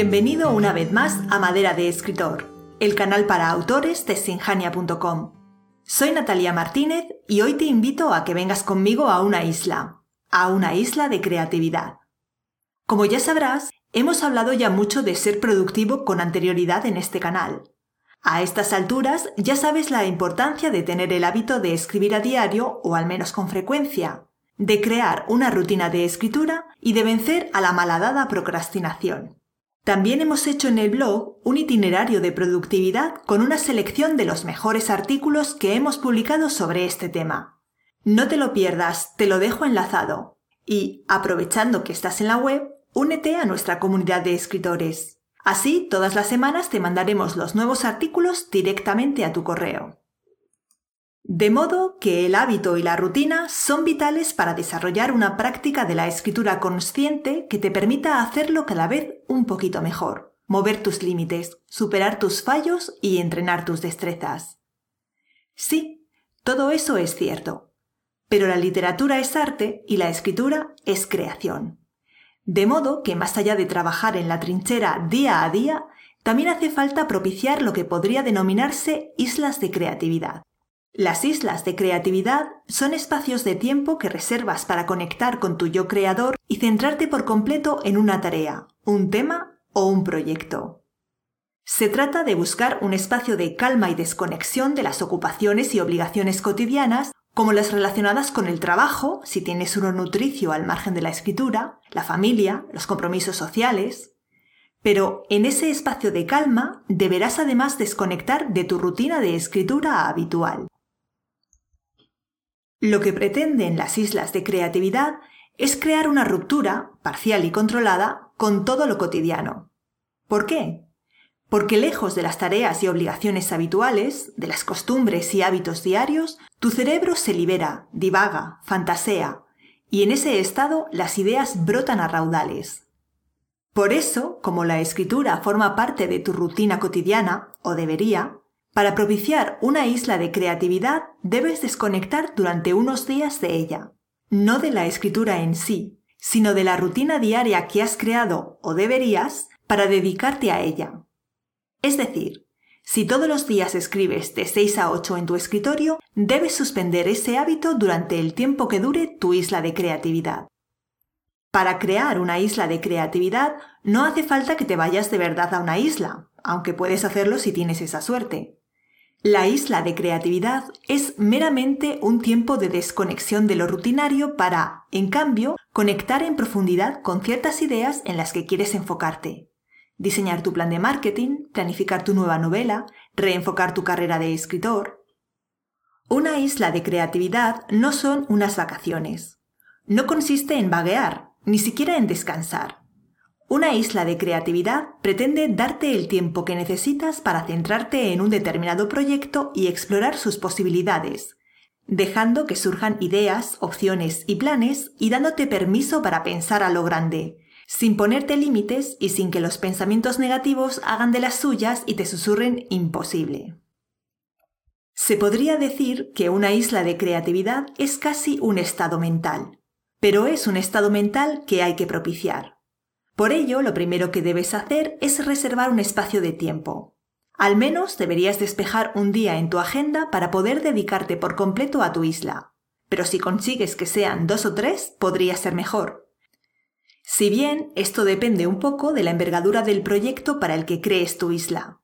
Bienvenido una vez más a Madera de Escritor, el canal para autores de sinjania.com. Soy Natalia Martínez y hoy te invito a que vengas conmigo a una isla, a una isla de creatividad. Como ya sabrás, hemos hablado ya mucho de ser productivo con anterioridad en este canal. A estas alturas ya sabes la importancia de tener el hábito de escribir a diario o al menos con frecuencia, de crear una rutina de escritura y de vencer a la malhadada procrastinación. También hemos hecho en el blog un itinerario de productividad con una selección de los mejores artículos que hemos publicado sobre este tema. No te lo pierdas, te lo dejo enlazado. Y, aprovechando que estás en la web, únete a nuestra comunidad de escritores. Así, todas las semanas te mandaremos los nuevos artículos directamente a tu correo. De modo que el hábito y la rutina son vitales para desarrollar una práctica de la escritura consciente que te permita hacerlo cada vez un poquito mejor, mover tus límites, superar tus fallos y entrenar tus destrezas. Sí, todo eso es cierto, pero la literatura es arte y la escritura es creación. De modo que más allá de trabajar en la trinchera día a día, también hace falta propiciar lo que podría denominarse islas de creatividad las islas de creatividad son espacios de tiempo que reservas para conectar con tu yo creador y centrarte por completo en una tarea, un tema o un proyecto. Se trata de buscar un espacio de calma y desconexión de las ocupaciones y obligaciones cotidianas, como las relacionadas con el trabajo, si tienes uno nutricio al margen de la escritura, la familia, los compromisos sociales. Pero en ese espacio de calma deberás además desconectar de tu rutina de escritura habitual. Lo que pretenden las islas de creatividad es crear una ruptura, parcial y controlada, con todo lo cotidiano. ¿Por qué? Porque lejos de las tareas y obligaciones habituales, de las costumbres y hábitos diarios, tu cerebro se libera, divaga, fantasea, y en ese estado las ideas brotan a raudales. Por eso, como la escritura forma parte de tu rutina cotidiana, o debería, para propiciar una isla de creatividad debes desconectar durante unos días de ella, no de la escritura en sí, sino de la rutina diaria que has creado o deberías para dedicarte a ella. Es decir, si todos los días escribes de 6 a 8 en tu escritorio, debes suspender ese hábito durante el tiempo que dure tu isla de creatividad. Para crear una isla de creatividad no hace falta que te vayas de verdad a una isla, aunque puedes hacerlo si tienes esa suerte. La isla de creatividad es meramente un tiempo de desconexión de lo rutinario para, en cambio, conectar en profundidad con ciertas ideas en las que quieres enfocarte. Diseñar tu plan de marketing, planificar tu nueva novela, reenfocar tu carrera de escritor. Una isla de creatividad no son unas vacaciones. No consiste en vaguear, ni siquiera en descansar. Una isla de creatividad pretende darte el tiempo que necesitas para centrarte en un determinado proyecto y explorar sus posibilidades, dejando que surjan ideas, opciones y planes y dándote permiso para pensar a lo grande, sin ponerte límites y sin que los pensamientos negativos hagan de las suyas y te susurren imposible. Se podría decir que una isla de creatividad es casi un estado mental, pero es un estado mental que hay que propiciar. Por ello, lo primero que debes hacer es reservar un espacio de tiempo. Al menos deberías despejar un día en tu agenda para poder dedicarte por completo a tu isla. Pero si consigues que sean dos o tres, podría ser mejor. Si bien esto depende un poco de la envergadura del proyecto para el que crees tu isla.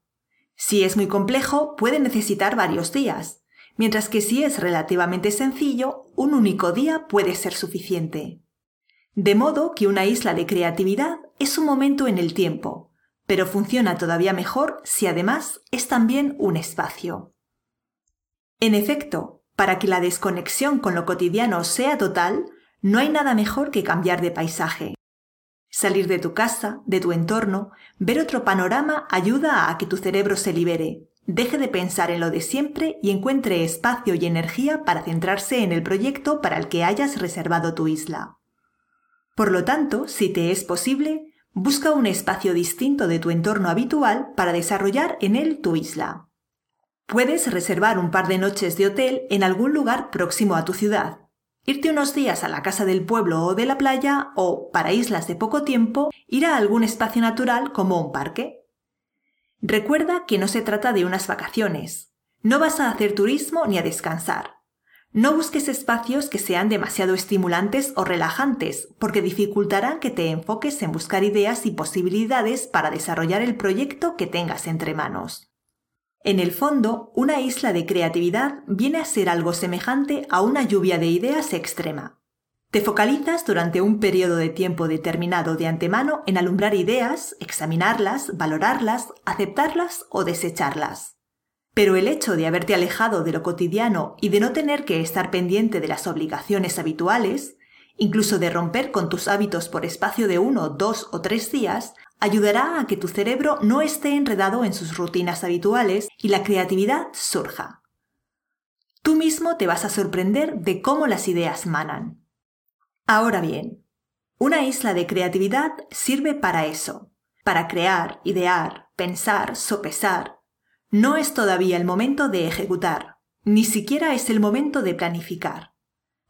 Si es muy complejo, puede necesitar varios días, mientras que si es relativamente sencillo, un único día puede ser suficiente. De modo que una isla de creatividad es un momento en el tiempo, pero funciona todavía mejor si además es también un espacio. En efecto, para que la desconexión con lo cotidiano sea total, no hay nada mejor que cambiar de paisaje. Salir de tu casa, de tu entorno, ver otro panorama ayuda a que tu cerebro se libere, deje de pensar en lo de siempre y encuentre espacio y energía para centrarse en el proyecto para el que hayas reservado tu isla. Por lo tanto, si te es posible, busca un espacio distinto de tu entorno habitual para desarrollar en él tu isla. Puedes reservar un par de noches de hotel en algún lugar próximo a tu ciudad. irte unos días a la casa del pueblo o de la playa o, para islas de poco tiempo, ir a algún espacio natural como un parque. Recuerda que no se trata de unas vacaciones. No vas a hacer turismo ni a descansar. No busques espacios que sean demasiado estimulantes o relajantes, porque dificultarán que te enfoques en buscar ideas y posibilidades para desarrollar el proyecto que tengas entre manos. En el fondo, una isla de creatividad viene a ser algo semejante a una lluvia de ideas extrema. Te focalizas durante un periodo de tiempo determinado de antemano en alumbrar ideas, examinarlas, valorarlas, aceptarlas o desecharlas. Pero el hecho de haberte alejado de lo cotidiano y de no tener que estar pendiente de las obligaciones habituales, incluso de romper con tus hábitos por espacio de uno, dos o tres días, ayudará a que tu cerebro no esté enredado en sus rutinas habituales y la creatividad surja. Tú mismo te vas a sorprender de cómo las ideas manan. Ahora bien, una isla de creatividad sirve para eso, para crear, idear, pensar, sopesar, no es todavía el momento de ejecutar, ni siquiera es el momento de planificar.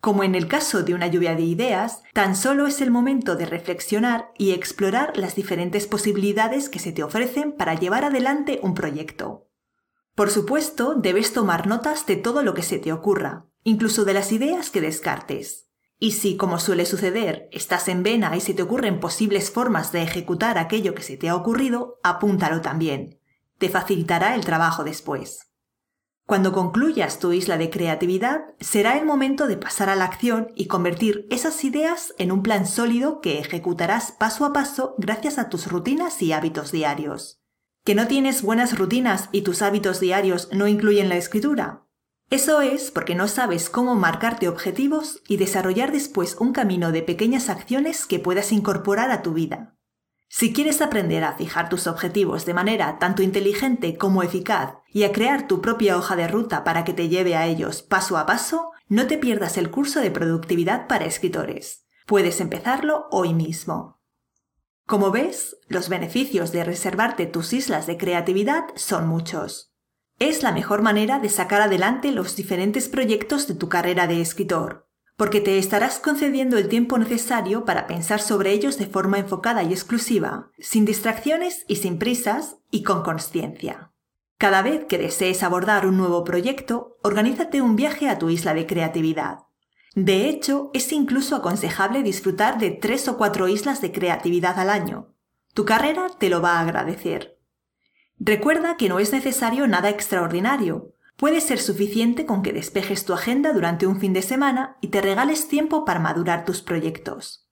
Como en el caso de una lluvia de ideas, tan solo es el momento de reflexionar y explorar las diferentes posibilidades que se te ofrecen para llevar adelante un proyecto. Por supuesto, debes tomar notas de todo lo que se te ocurra, incluso de las ideas que descartes. Y si, como suele suceder, estás en vena y se te ocurren posibles formas de ejecutar aquello que se te ha ocurrido, apúntalo también te facilitará el trabajo después. Cuando concluyas tu isla de creatividad, será el momento de pasar a la acción y convertir esas ideas en un plan sólido que ejecutarás paso a paso gracias a tus rutinas y hábitos diarios. ¿Que no tienes buenas rutinas y tus hábitos diarios no incluyen la escritura? Eso es porque no sabes cómo marcarte objetivos y desarrollar después un camino de pequeñas acciones que puedas incorporar a tu vida. Si quieres aprender a fijar tus objetivos de manera tanto inteligente como eficaz y a crear tu propia hoja de ruta para que te lleve a ellos paso a paso, no te pierdas el curso de productividad para escritores. Puedes empezarlo hoy mismo. Como ves, los beneficios de reservarte tus islas de creatividad son muchos. Es la mejor manera de sacar adelante los diferentes proyectos de tu carrera de escritor porque te estarás concediendo el tiempo necesario para pensar sobre ellos de forma enfocada y exclusiva, sin distracciones y sin prisas, y con conciencia. Cada vez que desees abordar un nuevo proyecto, organízate un viaje a tu isla de creatividad. De hecho, es incluso aconsejable disfrutar de tres o cuatro islas de creatividad al año. Tu carrera te lo va a agradecer. Recuerda que no es necesario nada extraordinario, Puede ser suficiente con que despejes tu agenda durante un fin de semana y te regales tiempo para madurar tus proyectos.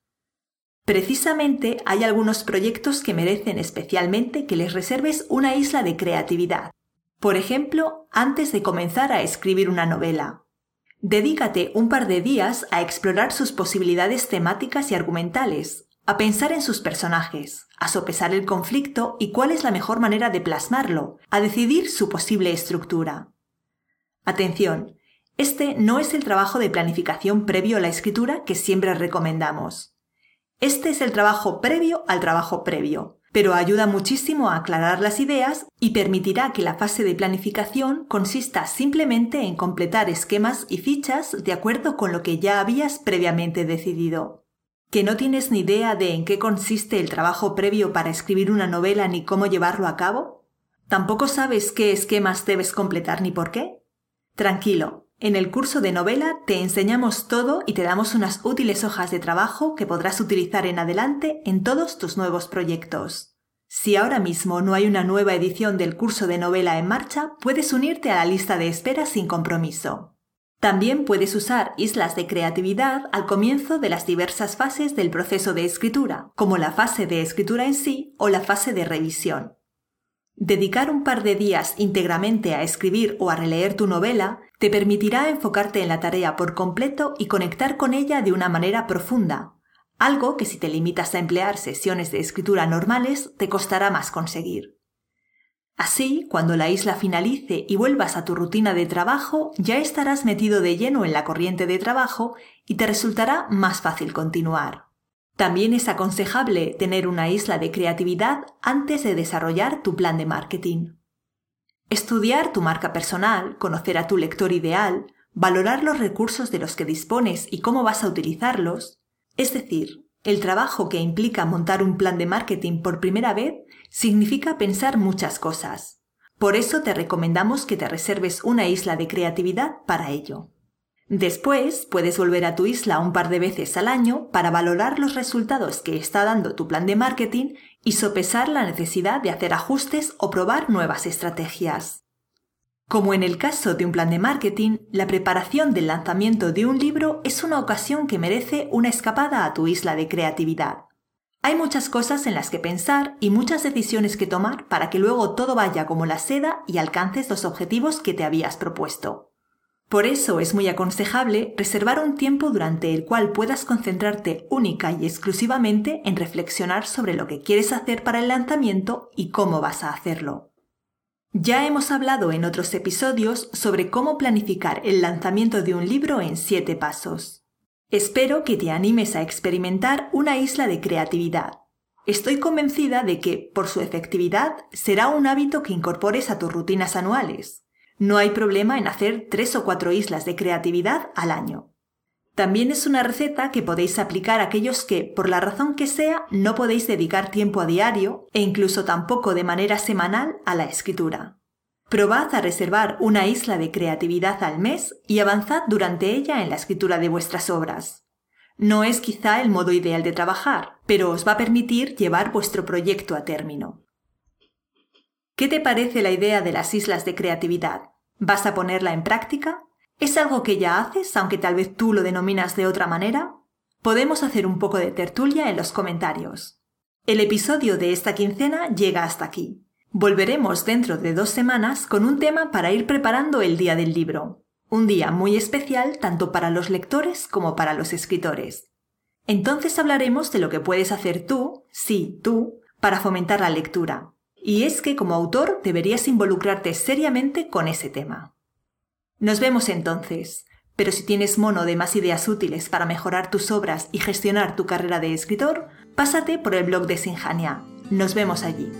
Precisamente hay algunos proyectos que merecen especialmente que les reserves una isla de creatividad. Por ejemplo, antes de comenzar a escribir una novela. Dedícate un par de días a explorar sus posibilidades temáticas y argumentales, a pensar en sus personajes, a sopesar el conflicto y cuál es la mejor manera de plasmarlo, a decidir su posible estructura. Atención, este no es el trabajo de planificación previo a la escritura que siempre recomendamos. Este es el trabajo previo al trabajo previo, pero ayuda muchísimo a aclarar las ideas y permitirá que la fase de planificación consista simplemente en completar esquemas y fichas de acuerdo con lo que ya habías previamente decidido. ¿Que no tienes ni idea de en qué consiste el trabajo previo para escribir una novela ni cómo llevarlo a cabo? ¿Tampoco sabes qué esquemas debes completar ni por qué? Tranquilo, en el curso de novela te enseñamos todo y te damos unas útiles hojas de trabajo que podrás utilizar en adelante en todos tus nuevos proyectos. Si ahora mismo no hay una nueva edición del curso de novela en marcha, puedes unirte a la lista de espera sin compromiso. También puedes usar islas de creatividad al comienzo de las diversas fases del proceso de escritura, como la fase de escritura en sí o la fase de revisión. Dedicar un par de días íntegramente a escribir o a releer tu novela te permitirá enfocarte en la tarea por completo y conectar con ella de una manera profunda, algo que si te limitas a emplear sesiones de escritura normales te costará más conseguir. Así, cuando la isla finalice y vuelvas a tu rutina de trabajo, ya estarás metido de lleno en la corriente de trabajo y te resultará más fácil continuar. También es aconsejable tener una isla de creatividad antes de desarrollar tu plan de marketing. Estudiar tu marca personal, conocer a tu lector ideal, valorar los recursos de los que dispones y cómo vas a utilizarlos, es decir, el trabajo que implica montar un plan de marketing por primera vez significa pensar muchas cosas. Por eso te recomendamos que te reserves una isla de creatividad para ello. Después puedes volver a tu isla un par de veces al año para valorar los resultados que está dando tu plan de marketing y sopesar la necesidad de hacer ajustes o probar nuevas estrategias. Como en el caso de un plan de marketing, la preparación del lanzamiento de un libro es una ocasión que merece una escapada a tu isla de creatividad. Hay muchas cosas en las que pensar y muchas decisiones que tomar para que luego todo vaya como la seda y alcances los objetivos que te habías propuesto. Por eso es muy aconsejable reservar un tiempo durante el cual puedas concentrarte única y exclusivamente en reflexionar sobre lo que quieres hacer para el lanzamiento y cómo vas a hacerlo. Ya hemos hablado en otros episodios sobre cómo planificar el lanzamiento de un libro en siete pasos. Espero que te animes a experimentar una isla de creatividad. Estoy convencida de que, por su efectividad, será un hábito que incorpores a tus rutinas anuales. No hay problema en hacer tres o cuatro islas de creatividad al año. También es una receta que podéis aplicar a aquellos que, por la razón que sea, no podéis dedicar tiempo a diario e incluso tampoco de manera semanal a la escritura. Probad a reservar una isla de creatividad al mes y avanzad durante ella en la escritura de vuestras obras. No es quizá el modo ideal de trabajar, pero os va a permitir llevar vuestro proyecto a término. ¿Qué te parece la idea de las islas de creatividad? ¿Vas a ponerla en práctica? ¿Es algo que ya haces, aunque tal vez tú lo denominas de otra manera? Podemos hacer un poco de tertulia en los comentarios. El episodio de esta quincena llega hasta aquí. Volveremos dentro de dos semanas con un tema para ir preparando el día del libro. Un día muy especial tanto para los lectores como para los escritores. Entonces hablaremos de lo que puedes hacer tú, sí, tú, para fomentar la lectura. Y es que como autor deberías involucrarte seriamente con ese tema. Nos vemos entonces. Pero si tienes mono de más ideas útiles para mejorar tus obras y gestionar tu carrera de escritor, pásate por el blog de Sinjania. Nos vemos allí.